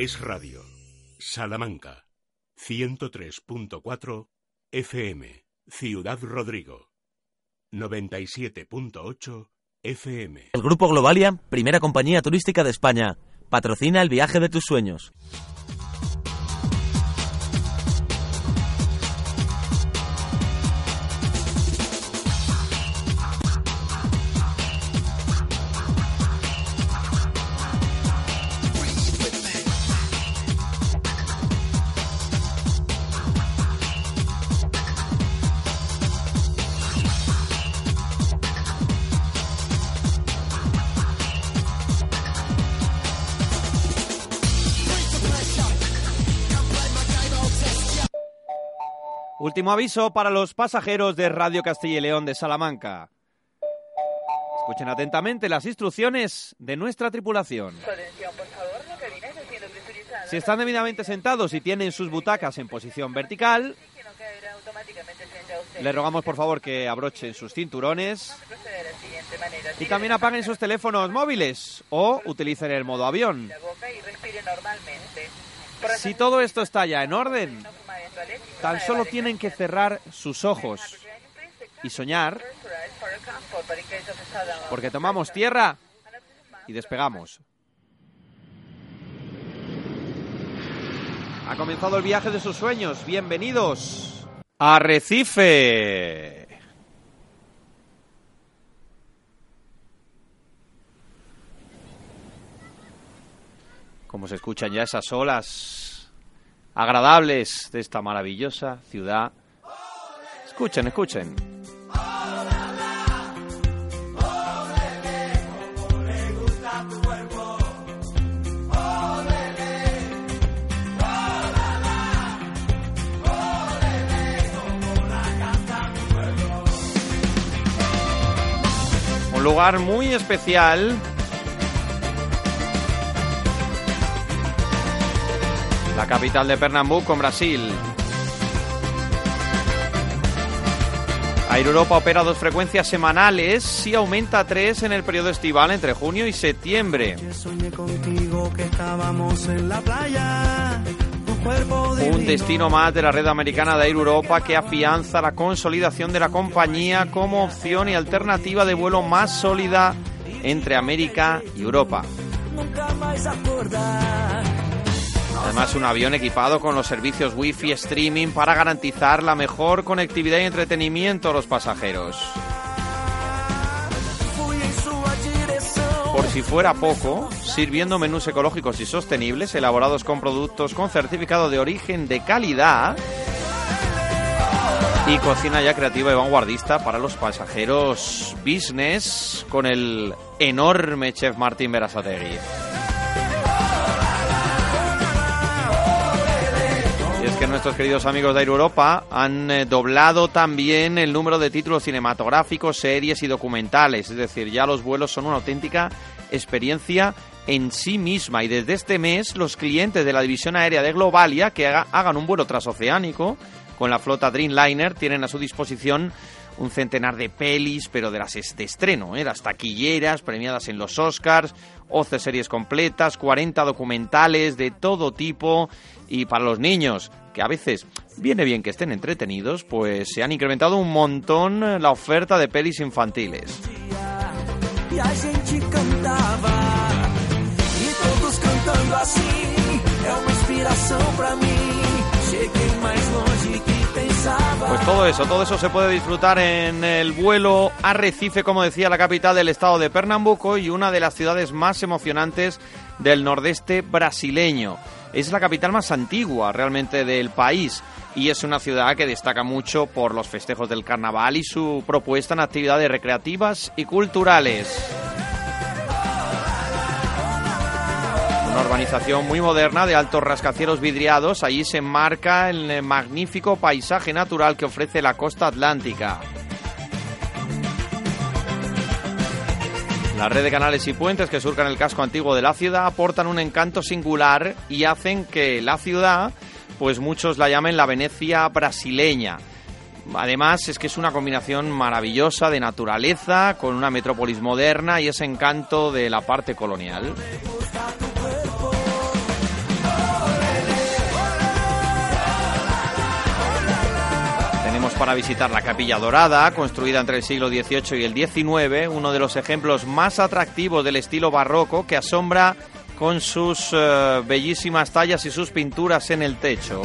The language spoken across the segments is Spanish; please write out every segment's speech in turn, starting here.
Es Radio. Salamanca. 103.4 FM. Ciudad Rodrigo. 97.8 FM. El Grupo Globalia, primera compañía turística de España, patrocina el viaje de tus sueños. Último aviso para los pasajeros de Radio Castilla y León de Salamanca. Escuchen atentamente las instrucciones de nuestra tripulación. Si están debidamente sentados y tienen sus butacas en posición vertical, les rogamos por favor que abrochen sus cinturones y también apaguen sus teléfonos móviles o utilicen el modo avión. Si todo esto está ya en orden, tan solo tienen que cerrar sus ojos y soñar, porque tomamos tierra y despegamos. Ha comenzado el viaje de sus sueños. Bienvenidos a Recife. Como se escuchan ya esas olas agradables de esta maravillosa ciudad. Escuchen, escuchen. Un lugar muy especial la capital de Pernambuco, en Brasil. Air Europa opera dos frecuencias semanales y aumenta a tres en el periodo estival entre junio y septiembre. Un destino más de la red americana de Air Europa que afianza la consolidación de la compañía como opción y alternativa de vuelo más sólida entre América y Europa. Además, un avión equipado con los servicios Wi-Fi streaming para garantizar la mejor conectividad y entretenimiento a los pasajeros. Por si fuera poco, sirviendo menús ecológicos y sostenibles elaborados con productos con certificado de origen de calidad y cocina ya creativa y vanguardista para los pasajeros business con el enorme chef Martín Berasategui. Nuestros queridos amigos de Air Europa han eh, doblado también el número de títulos cinematográficos, series y documentales. Es decir, ya los vuelos son una auténtica experiencia en sí misma. Y desde este mes, los clientes de la división aérea de Globalia que hagan un vuelo transoceánico con la flota Dreamliner tienen a su disposición un centenar de pelis, pero de las de estreno, ¿eh? las taquilleras premiadas en los Oscars, 11 series completas, 40 documentales de todo tipo y para los niños que a veces viene bien que estén entretenidos, pues se han incrementado un montón la oferta de pelis infantiles. Pues todo eso, todo eso se puede disfrutar en el vuelo a Recife, como decía, la capital del estado de Pernambuco y una de las ciudades más emocionantes del nordeste brasileño. Es la capital más antigua realmente del país y es una ciudad que destaca mucho por los festejos del carnaval y su propuesta en actividades recreativas y culturales. Urbanización muy moderna de altos rascacielos vidriados, allí se enmarca el magnífico paisaje natural que ofrece la costa atlántica. La red de canales y puentes que surcan el casco antiguo de la ciudad aportan un encanto singular y hacen que la ciudad, pues muchos la llamen la Venecia brasileña. Además es que es una combinación maravillosa de naturaleza con una metrópolis moderna y ese encanto de la parte colonial. Para visitar la Capilla Dorada, construida entre el siglo XVIII y el XIX, uno de los ejemplos más atractivos del estilo barroco que asombra con sus eh, bellísimas tallas y sus pinturas en el techo.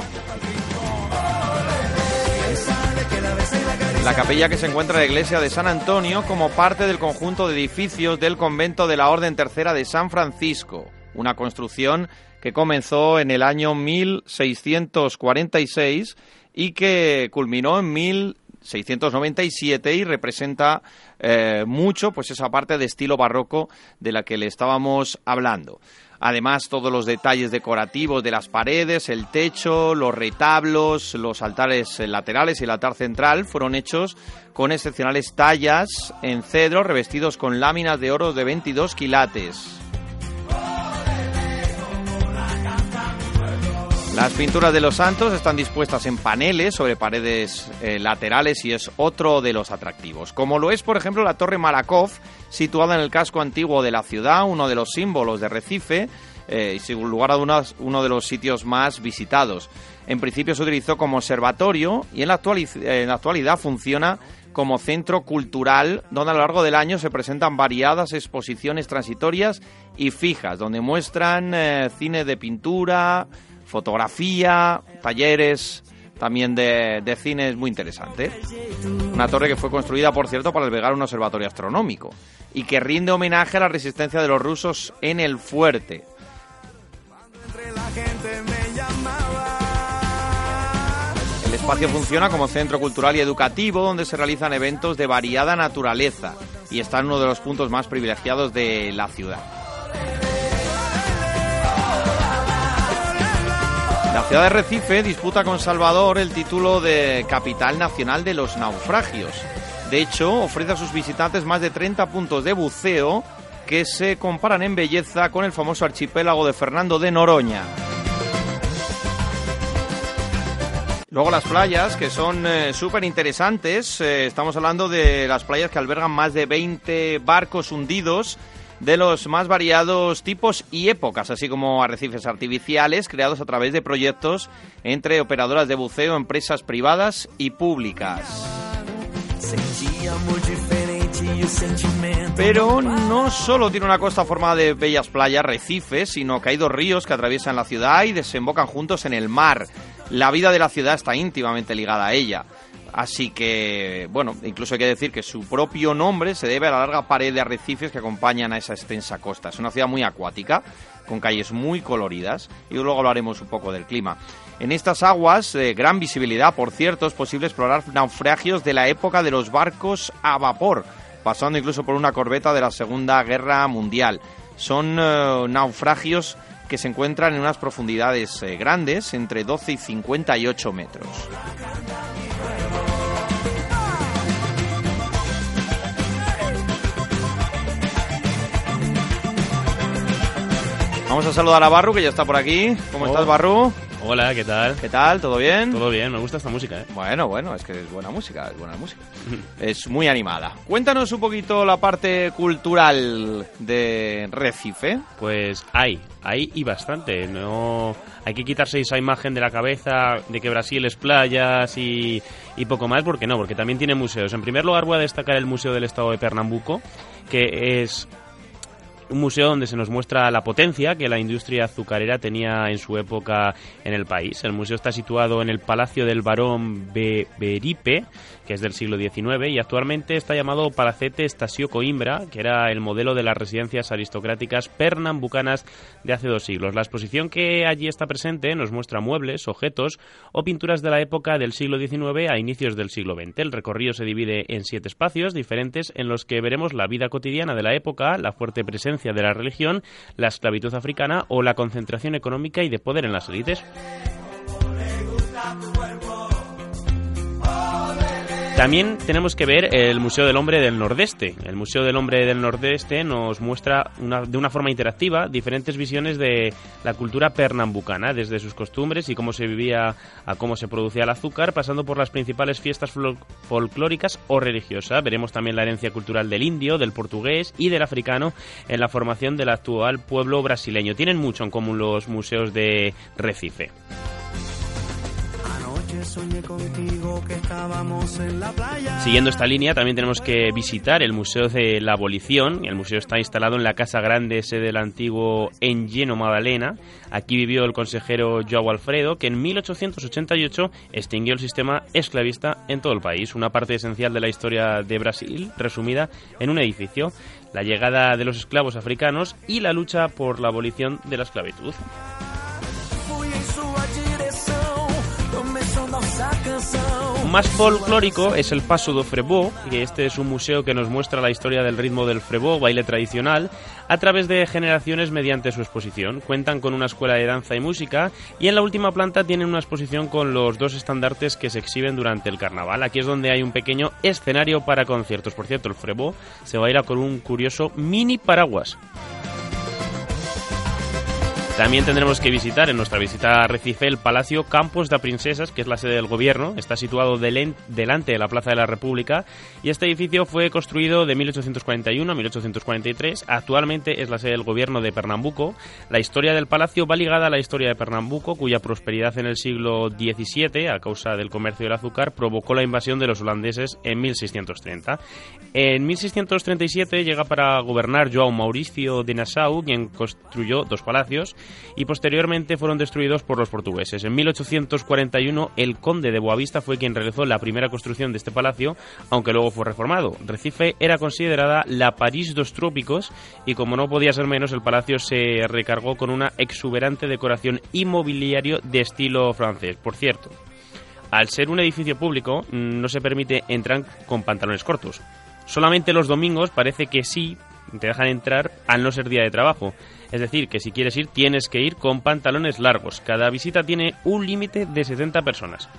La capilla que se encuentra en la iglesia de San Antonio como parte del conjunto de edificios del convento de la Orden Tercera de San Francisco, una construcción que comenzó en el año 1646 y que culminó en 1697 y representa eh, mucho pues esa parte de estilo barroco de la que le estábamos hablando. Además, todos los detalles decorativos de las paredes, el techo, los retablos, los altares laterales y el altar central fueron hechos con excepcionales tallas en cedro revestidos con láminas de oro de 22 quilates. Las pinturas de los santos están dispuestas en paneles sobre paredes eh, laterales y es otro de los atractivos. Como lo es, por ejemplo, la Torre Malakoff, situada en el casco antiguo de la ciudad, uno de los símbolos de Recife eh, y sin lugar a uno de los sitios más visitados. En principio se utilizó como observatorio y en la, en la actualidad funciona como centro cultural donde a lo largo del año se presentan variadas exposiciones transitorias y fijas, donde muestran eh, cine de pintura, fotografía, talleres también de, de, cine es muy interesante. Una torre que fue construida, por cierto, para albergar un observatorio astronómico y que rinde homenaje a la resistencia de los rusos en el fuerte. El espacio funciona como centro cultural y educativo donde se realizan eventos de variada naturaleza y está en uno de los puntos más privilegiados de la ciudad. La ciudad de Recife disputa con Salvador el título de capital nacional de los naufragios. De hecho, ofrece a sus visitantes más de 30 puntos de buceo que se comparan en belleza con el famoso archipiélago de Fernando de Noroña. Luego las playas, que son eh, súper interesantes. Eh, estamos hablando de las playas que albergan más de 20 barcos hundidos de los más variados tipos y épocas, así como arrecifes artificiales creados a través de proyectos entre operadoras de buceo, empresas privadas y públicas. Pero no solo tiene una costa formada de bellas playas, recifes, sino que hay dos ríos que atraviesan la ciudad y desembocan juntos en el mar. La vida de la ciudad está íntimamente ligada a ella. Así que, bueno, incluso hay que decir que su propio nombre se debe a la larga pared de arrecifes que acompañan a esa extensa costa. Es una ciudad muy acuática, con calles muy coloridas, y luego hablaremos un poco del clima. En estas aguas, de gran visibilidad, por cierto, es posible explorar naufragios de la época de los barcos a vapor, pasando incluso por una corbeta de la Segunda Guerra Mundial. Son eh, naufragios que se encuentran en unas profundidades eh, grandes, entre 12 y 58 metros. Vamos a saludar a Barru, que ya está por aquí. ¿Cómo estás, Barru? Hola, ¿qué tal? ¿Qué tal? ¿Todo bien? Todo bien, me gusta esta música, ¿eh? Bueno, bueno, es que es buena música, es buena música. es muy animada. Cuéntanos un poquito la parte cultural de Recife. Pues hay, hay y bastante. No hay que quitarse esa imagen de la cabeza de que Brasil es playas y, y poco más, porque no, porque también tiene museos. En primer lugar voy a destacar el Museo del Estado de Pernambuco, que es un museo donde se nos muestra la potencia que la industria azucarera tenía en su época en el país. El museo está situado en el Palacio del Barón Beripe, que es del siglo XIX, y actualmente está llamado Palacete Estasio Coimbra, que era el modelo de las residencias aristocráticas pernambucanas de hace dos siglos. La exposición que allí está presente nos muestra muebles, objetos o pinturas de la época del siglo XIX a inicios del siglo XX. El recorrido se divide en siete espacios diferentes en los que veremos la vida cotidiana de la época, la fuerte presencia de la religión, la esclavitud africana o la concentración económica y de poder en las élites. También tenemos que ver el Museo del Hombre del Nordeste. El Museo del Hombre del Nordeste nos muestra de una forma interactiva diferentes visiones de la cultura pernambucana, desde sus costumbres y cómo se vivía a cómo se producía el azúcar, pasando por las principales fiestas folclóricas o religiosas. Veremos también la herencia cultural del indio, del portugués y del africano en la formación del actual pueblo brasileño. Tienen mucho en común los museos de Recife. Siguiendo esta línea, también tenemos que visitar el Museo de la Abolición. El museo está instalado en la Casa Grande, sede del antiguo Engeno Magdalena. Aquí vivió el consejero Joao Alfredo, que en 1888 extinguió el sistema esclavista en todo el país, una parte esencial de la historia de Brasil, resumida en un edificio, la llegada de los esclavos africanos y la lucha por la abolición de la esclavitud. Más folclórico es el Paso do Frebó, que este es un museo que nos muestra la historia del ritmo del Frebó, baile tradicional, a través de generaciones mediante su exposición. Cuentan con una escuela de danza y música y en la última planta tienen una exposición con los dos estandartes que se exhiben durante el carnaval. Aquí es donde hay un pequeño escenario para conciertos. Por cierto, el Frebó se va a ir a con un curioso mini paraguas. También tendremos que visitar en nuestra visita a Recife el Palacio Campos de Princesas, que es la sede del gobierno. Está situado delante de la Plaza de la República y este edificio fue construido de 1841 a 1843. Actualmente es la sede del gobierno de Pernambuco. La historia del palacio va ligada a la historia de Pernambuco, cuya prosperidad en el siglo XVII, a causa del comercio del azúcar, provocó la invasión de los holandeses en 1630. En 1637 llega para gobernar João Mauricio de Nassau, quien construyó dos palacios y posteriormente fueron destruidos por los portugueses. En 1841 el conde de Boavista fue quien realizó la primera construcción de este palacio, aunque luego fue reformado. Recife era considerada la París dos trópicos y como no podía ser menos, el palacio se recargó con una exuberante decoración inmobiliario de estilo francés. Por cierto, al ser un edificio público, mm, no se permite entrar con pantalones cortos. Solamente los domingos parece que sí te dejan entrar al no ser día de trabajo. Es decir, que si quieres ir tienes que ir con pantalones largos. Cada visita tiene un límite de 70 personas.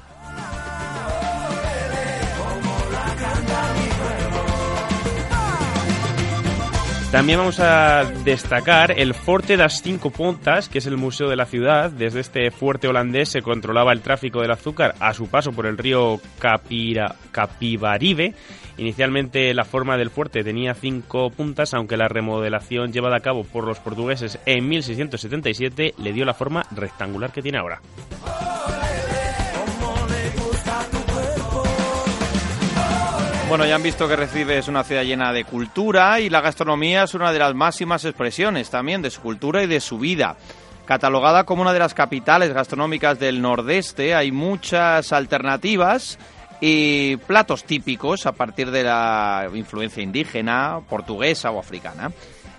También vamos a destacar el Forte das Cinco Pontas, que es el museo de la ciudad. Desde este fuerte holandés se controlaba el tráfico del azúcar a su paso por el río Capira, Capibaribe Inicialmente la forma del fuerte tenía cinco puntas, aunque la remodelación llevada a cabo por los portugueses en 1677 le dio la forma rectangular que tiene ahora. Bueno, ya han visto que Recife es una ciudad llena de cultura y la gastronomía es una de las máximas expresiones también de su cultura y de su vida. Catalogada como una de las capitales gastronómicas del Nordeste, hay muchas alternativas y platos típicos a partir de la influencia indígena, portuguesa o africana.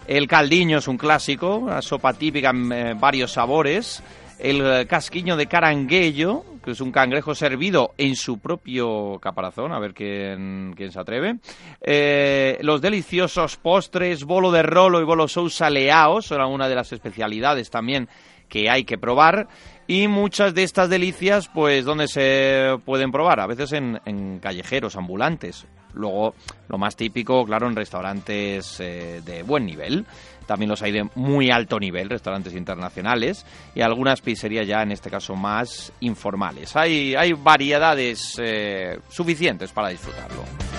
El caldiño es un clásico, una sopa típica en eh, varios sabores. El casquiño de caranguello, que es un cangrejo servido en su propio caparazón, a ver quién, quién se atreve. Eh, los deliciosos postres, bolo de rolo y bolo leao, son algunas de las especialidades también que hay que probar y muchas de estas delicias, pues, ¿dónde se pueden probar? A veces en, callejeros, ambulantes. Luego, lo más típico, claro, en restaurantes eh, de buen nivel. También los hay de muy alto nivel, restaurantes internacionales. Y algunas pizzerías ya, en este caso, más informales. Hay, hay variedades eh, suficientes para disfrutarlo.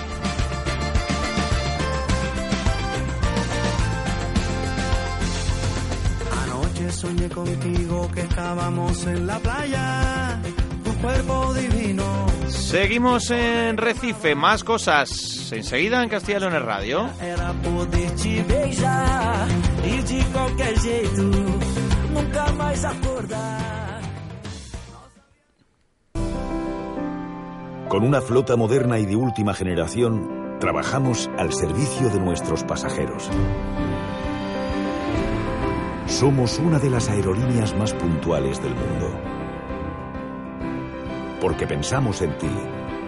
Soñé contigo que estábamos en la playa, tu cuerpo divino. Seguimos en Recife, más cosas enseguida en Castilla León Radio. Era poder te beijar y de cualquier jeito nunca más acordar. Con una flota moderna y de última generación, trabajamos al servicio de nuestros pasajeros somos una de las aerolíneas más puntuales del mundo. Porque pensamos en ti.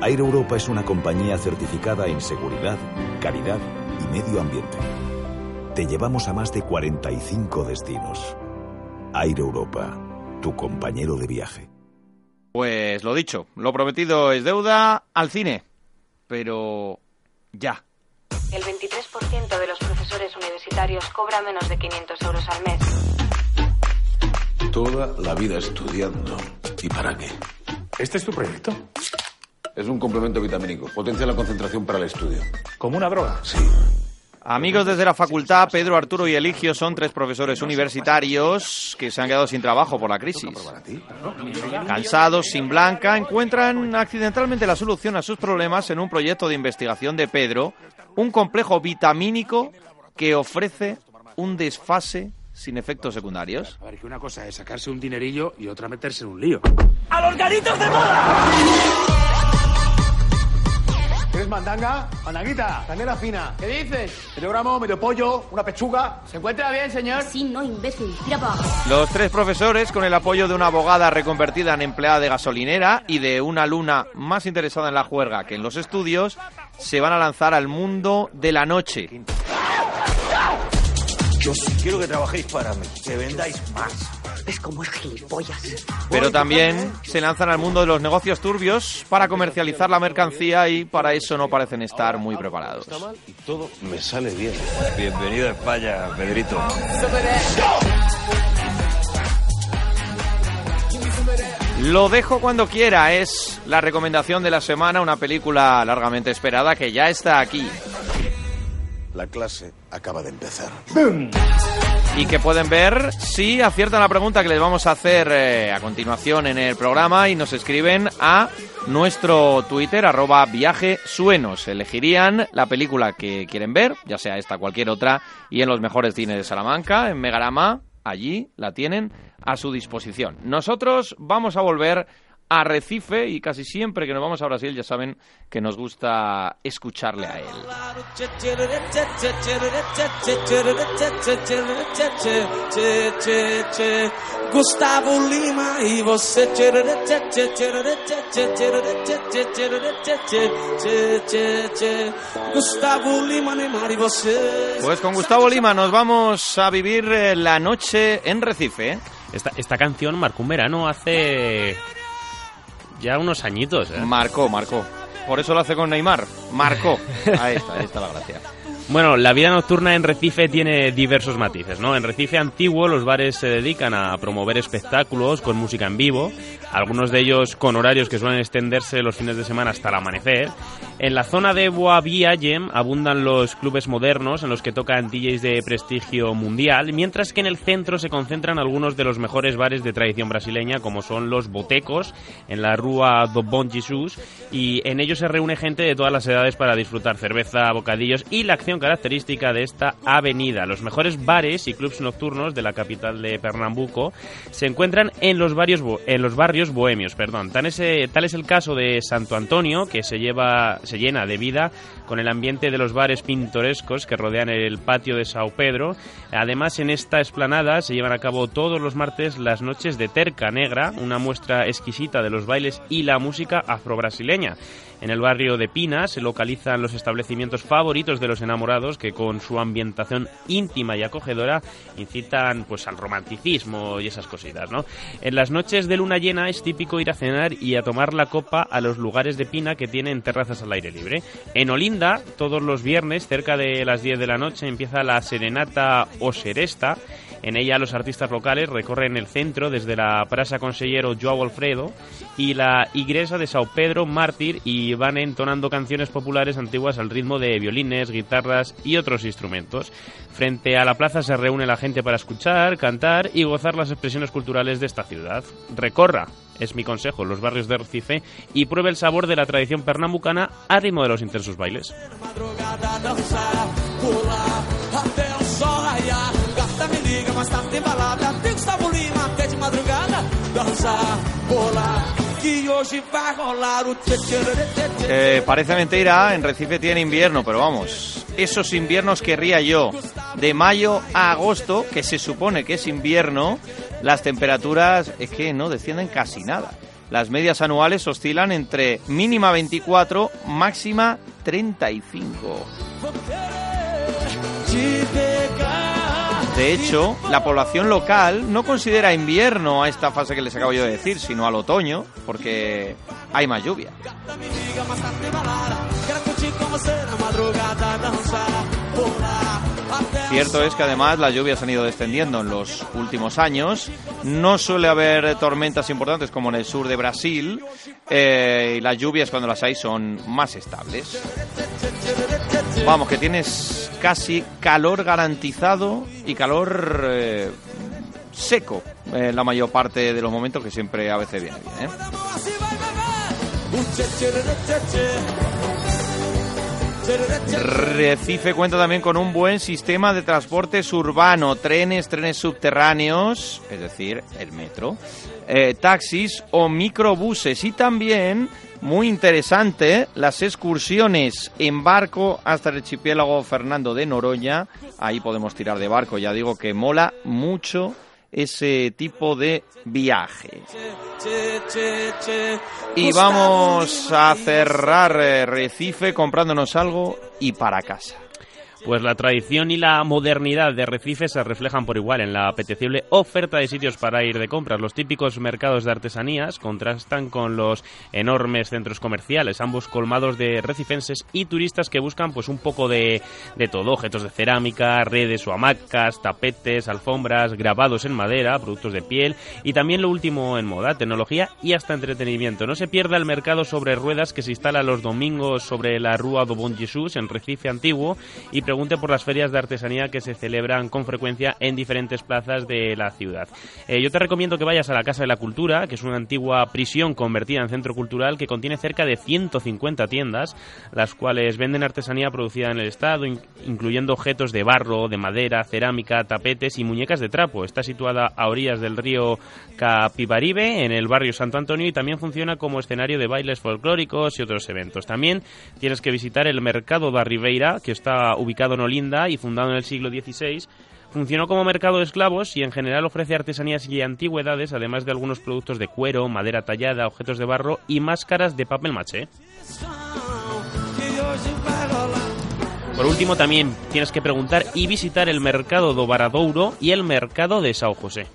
Air Europa es una compañía certificada en seguridad, calidad y medio ambiente. Te llevamos a más de 45 destinos. Air Europa, tu compañero de viaje. Pues lo dicho, lo prometido es deuda al cine. Pero ya. El 23% de los profesores universitarios cobra menos de 500 euros al mes. Toda la vida estudiando. ¿Y para qué? ¿Este es tu proyecto? Es un complemento vitamínico. Potencia la concentración para el estudio. ¿Como una droga? Sí. Amigos desde la facultad, Pedro, Arturo y Eligio son tres profesores universitarios que se han quedado sin trabajo por la crisis. Cansados, sin blanca, encuentran accidentalmente la solución a sus problemas en un proyecto de investigación de Pedro, un complejo vitamínico que ofrece un desfase sin efectos secundarios. A ver, que una cosa es sacarse un dinerillo y otra meterse en un lío. ¡A los garitos de moda! ¿Quieres mandanga? Mandanguita, canela fina. ¿Qué dices? Medio gramo, medio pollo, una pechuga. ¿Se encuentra bien, señor? Sí, no, imbécil. Tira. Los tres profesores, con el apoyo de una abogada reconvertida en empleada de gasolinera y de una luna más interesada en la juerga que en los estudios, se van a lanzar al mundo de la noche. Yo sí quiero que trabajéis para mí, que vendáis más. ¿Ves cómo es gilipollas? Pero también se lanzan al mundo de los negocios turbios para comercializar la mercancía y para eso no parecen estar muy preparados. Y todo me sale bien. Bienvenido a España, Pedrito. Lo dejo cuando quiera, es la recomendación de la semana, una película largamente esperada que ya está aquí. La clase acaba de empezar. y que pueden ver si aciertan la pregunta que les vamos a hacer eh, a continuación en el programa y nos escriben a nuestro Twitter, arroba viajesuenos. Elegirían la película que quieren ver, ya sea esta o cualquier otra, y en los mejores cines de Salamanca, en Megarama, allí la tienen a su disposición. Nosotros vamos a volver a Recife y casi siempre que nos vamos a Brasil ya saben que nos gusta escucharle a él. Gustavo Lima y você. Gustavo Lima, Neymar y você. Pues con Gustavo Lima nos vamos a vivir eh, la noche en Recife. ¿eh? Esta, esta canción marcó un verano hace ya unos añitos. ¿eh? Marcó, marcó. Por eso lo hace con Neymar. Marcó. Ahí está, ahí está la gracia. Bueno, la vida nocturna en Recife tiene diversos matices, ¿no? En Recife antiguo los bares se dedican a promover espectáculos con música en vivo, algunos de ellos con horarios que suelen extenderse los fines de semana hasta el amanecer. En la zona de Boa abundan los clubes modernos en los que tocan DJs de prestigio mundial, mientras que en el centro se concentran algunos de los mejores bares de tradición brasileña, como son los Botecos, en la Rua do Bom Jesus, y en ellos se reúne gente de todas las edades para disfrutar cerveza, bocadillos y la acción característica de esta avenida. Los mejores bares y clubs nocturnos de la capital de Pernambuco se encuentran en los, varios en los barrios bohemios. Perdón. Tal es el caso de Santo Antonio, que se, lleva, se llena de vida con el ambiente de los bares pintorescos que rodean el patio de Sao Pedro. Además, en esta esplanada se llevan a cabo todos los martes las noches de Terca Negra, una muestra exquisita de los bailes y la música afrobrasileña. En el barrio de Pina se localizan los establecimientos favoritos de los enamorados que con su ambientación íntima y acogedora incitan pues al romanticismo y esas cositas, ¿no? En las noches de luna llena es típico ir a cenar y a tomar la copa a los lugares de Pina que tienen terrazas al aire libre. En Olinda, todos los viernes, cerca de las 10 de la noche, empieza la serenata o seresta en ella los artistas locales recorren el centro desde la Praza Consellero Joao Alfredo y la iglesia de Sao Pedro Mártir y van entonando canciones populares antiguas al ritmo de violines, guitarras y otros instrumentos. Frente a la plaza se reúne la gente para escuchar, cantar y gozar las expresiones culturales de esta ciudad. Recorra, es mi consejo, los barrios de Recife y pruebe el sabor de la tradición pernambucana a ritmo de los intensos bailes. Eh, parece mentira, en Recife tiene invierno, pero vamos, esos inviernos querría yo. De mayo a agosto, que se supone que es invierno, las temperaturas es que no descienden casi nada. Las medias anuales oscilan entre mínima 24, máxima 35. De hecho, la población local no considera invierno a esta fase que les acabo yo de decir, sino al otoño, porque hay más lluvia. Cierto es que además las lluvias han ido descendiendo en los últimos años. No suele haber tormentas importantes como en el sur de Brasil. eh, las lluvias cuando las hay son más estables. Vamos, que tienes casi calor garantizado y calor eh, seco en la mayor parte de los momentos que siempre a veces viene bien. Recife cuenta también con un buen sistema de transportes urbano, trenes, trenes subterráneos, es decir, el metro, eh, taxis o microbuses y también, muy interesante, las excursiones en barco hasta el archipiélago Fernando de Noroña. Ahí podemos tirar de barco, ya digo que mola mucho ese tipo de viaje. Y vamos a cerrar eh, Recife comprándonos algo y para casa. Pues la tradición y la modernidad de Recife se reflejan por igual en la apetecible oferta de sitios para ir de compras. Los típicos mercados de artesanías contrastan con los enormes centros comerciales, ambos colmados de recifenses y turistas que buscan pues un poco de, de todo, objetos de cerámica, redes o hamacas, tapetes, alfombras, grabados en madera, productos de piel y también lo último en moda, tecnología y hasta entretenimiento. No se pierda el mercado sobre ruedas que se instala los domingos sobre la Rua do Bon Jesús en Recife Antiguo y pregunte por las ferias de artesanía que se celebran con frecuencia en diferentes plazas de la ciudad. Eh, yo te recomiendo que vayas a la Casa de la Cultura, que es una antigua prisión convertida en centro cultural que contiene cerca de 150 tiendas, las cuales venden artesanía producida en el Estado, in- incluyendo objetos de barro, de madera, cerámica, tapetes y muñecas de trapo. Está situada a orillas del río Capibaribe, en el barrio Santo Antonio, y también funciona como escenario de bailes folclóricos y otros eventos. También tienes que visitar el Mercado da Ribeira, que está ubicado en Olinda y fundado en el siglo XVI. Funcionó como mercado de esclavos y en general ofrece artesanías y antigüedades, además de algunos productos de cuero, madera tallada, objetos de barro y máscaras de papel maché. Por último, también tienes que preguntar y visitar el mercado do Varadouro y el mercado de Sao José.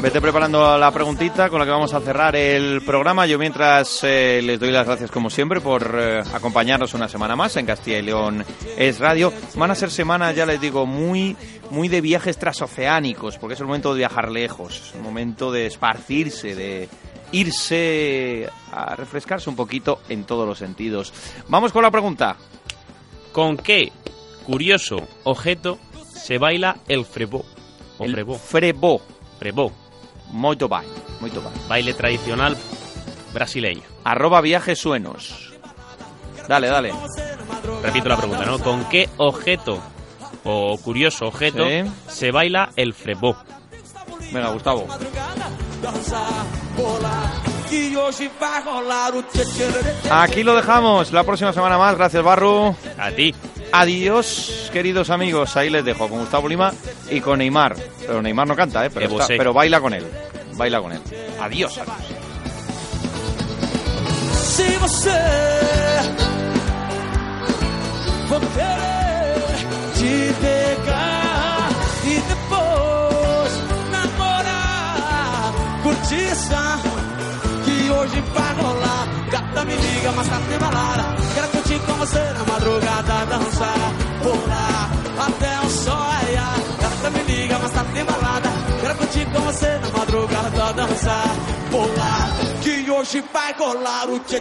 Vete preparando la preguntita con la que vamos a cerrar el programa. Yo mientras eh, les doy las gracias como siempre por eh, acompañarnos una semana más en Castilla y León es Radio. Van a ser semanas, ya les digo, muy, muy de viajes transoceánicos, porque es el momento de viajar lejos, es el momento de esparcirse, de irse a refrescarse un poquito en todos los sentidos. Vamos con la pregunta. ¿Con qué curioso objeto se baila el frebó? O El frebó. Frebó. Frebó. Moito bem, moito bem. Baile tradicional brasileño. Arroba viajes suenos. Dale, dale. Repito la pregunta, ¿no? ¿Con qué objeto o curioso objeto Sí. se baila el frebó? Venga, Gustavo. Aquí lo dejamos. La próxima semana más. Gracias, Barru. A ti. Adiós, queridos amigos. Ahí les dejo con Gustavo Lima y con Neymar. Pero Neymar no canta, ¿eh? Pero, está- baila con él. Baila con él. Adiós, adiós. Se você for querer te pegar e depois namorar, curtiça que hoje vai rolar. Gata me liga, mas tá tem balada. Curtir com você na madrugada, dançar, pular até o sol raiar. Gata me liga, mas tá tem balada. Quero curtir com você na madrugada, dançar, pular que hoje vai rolar o tchê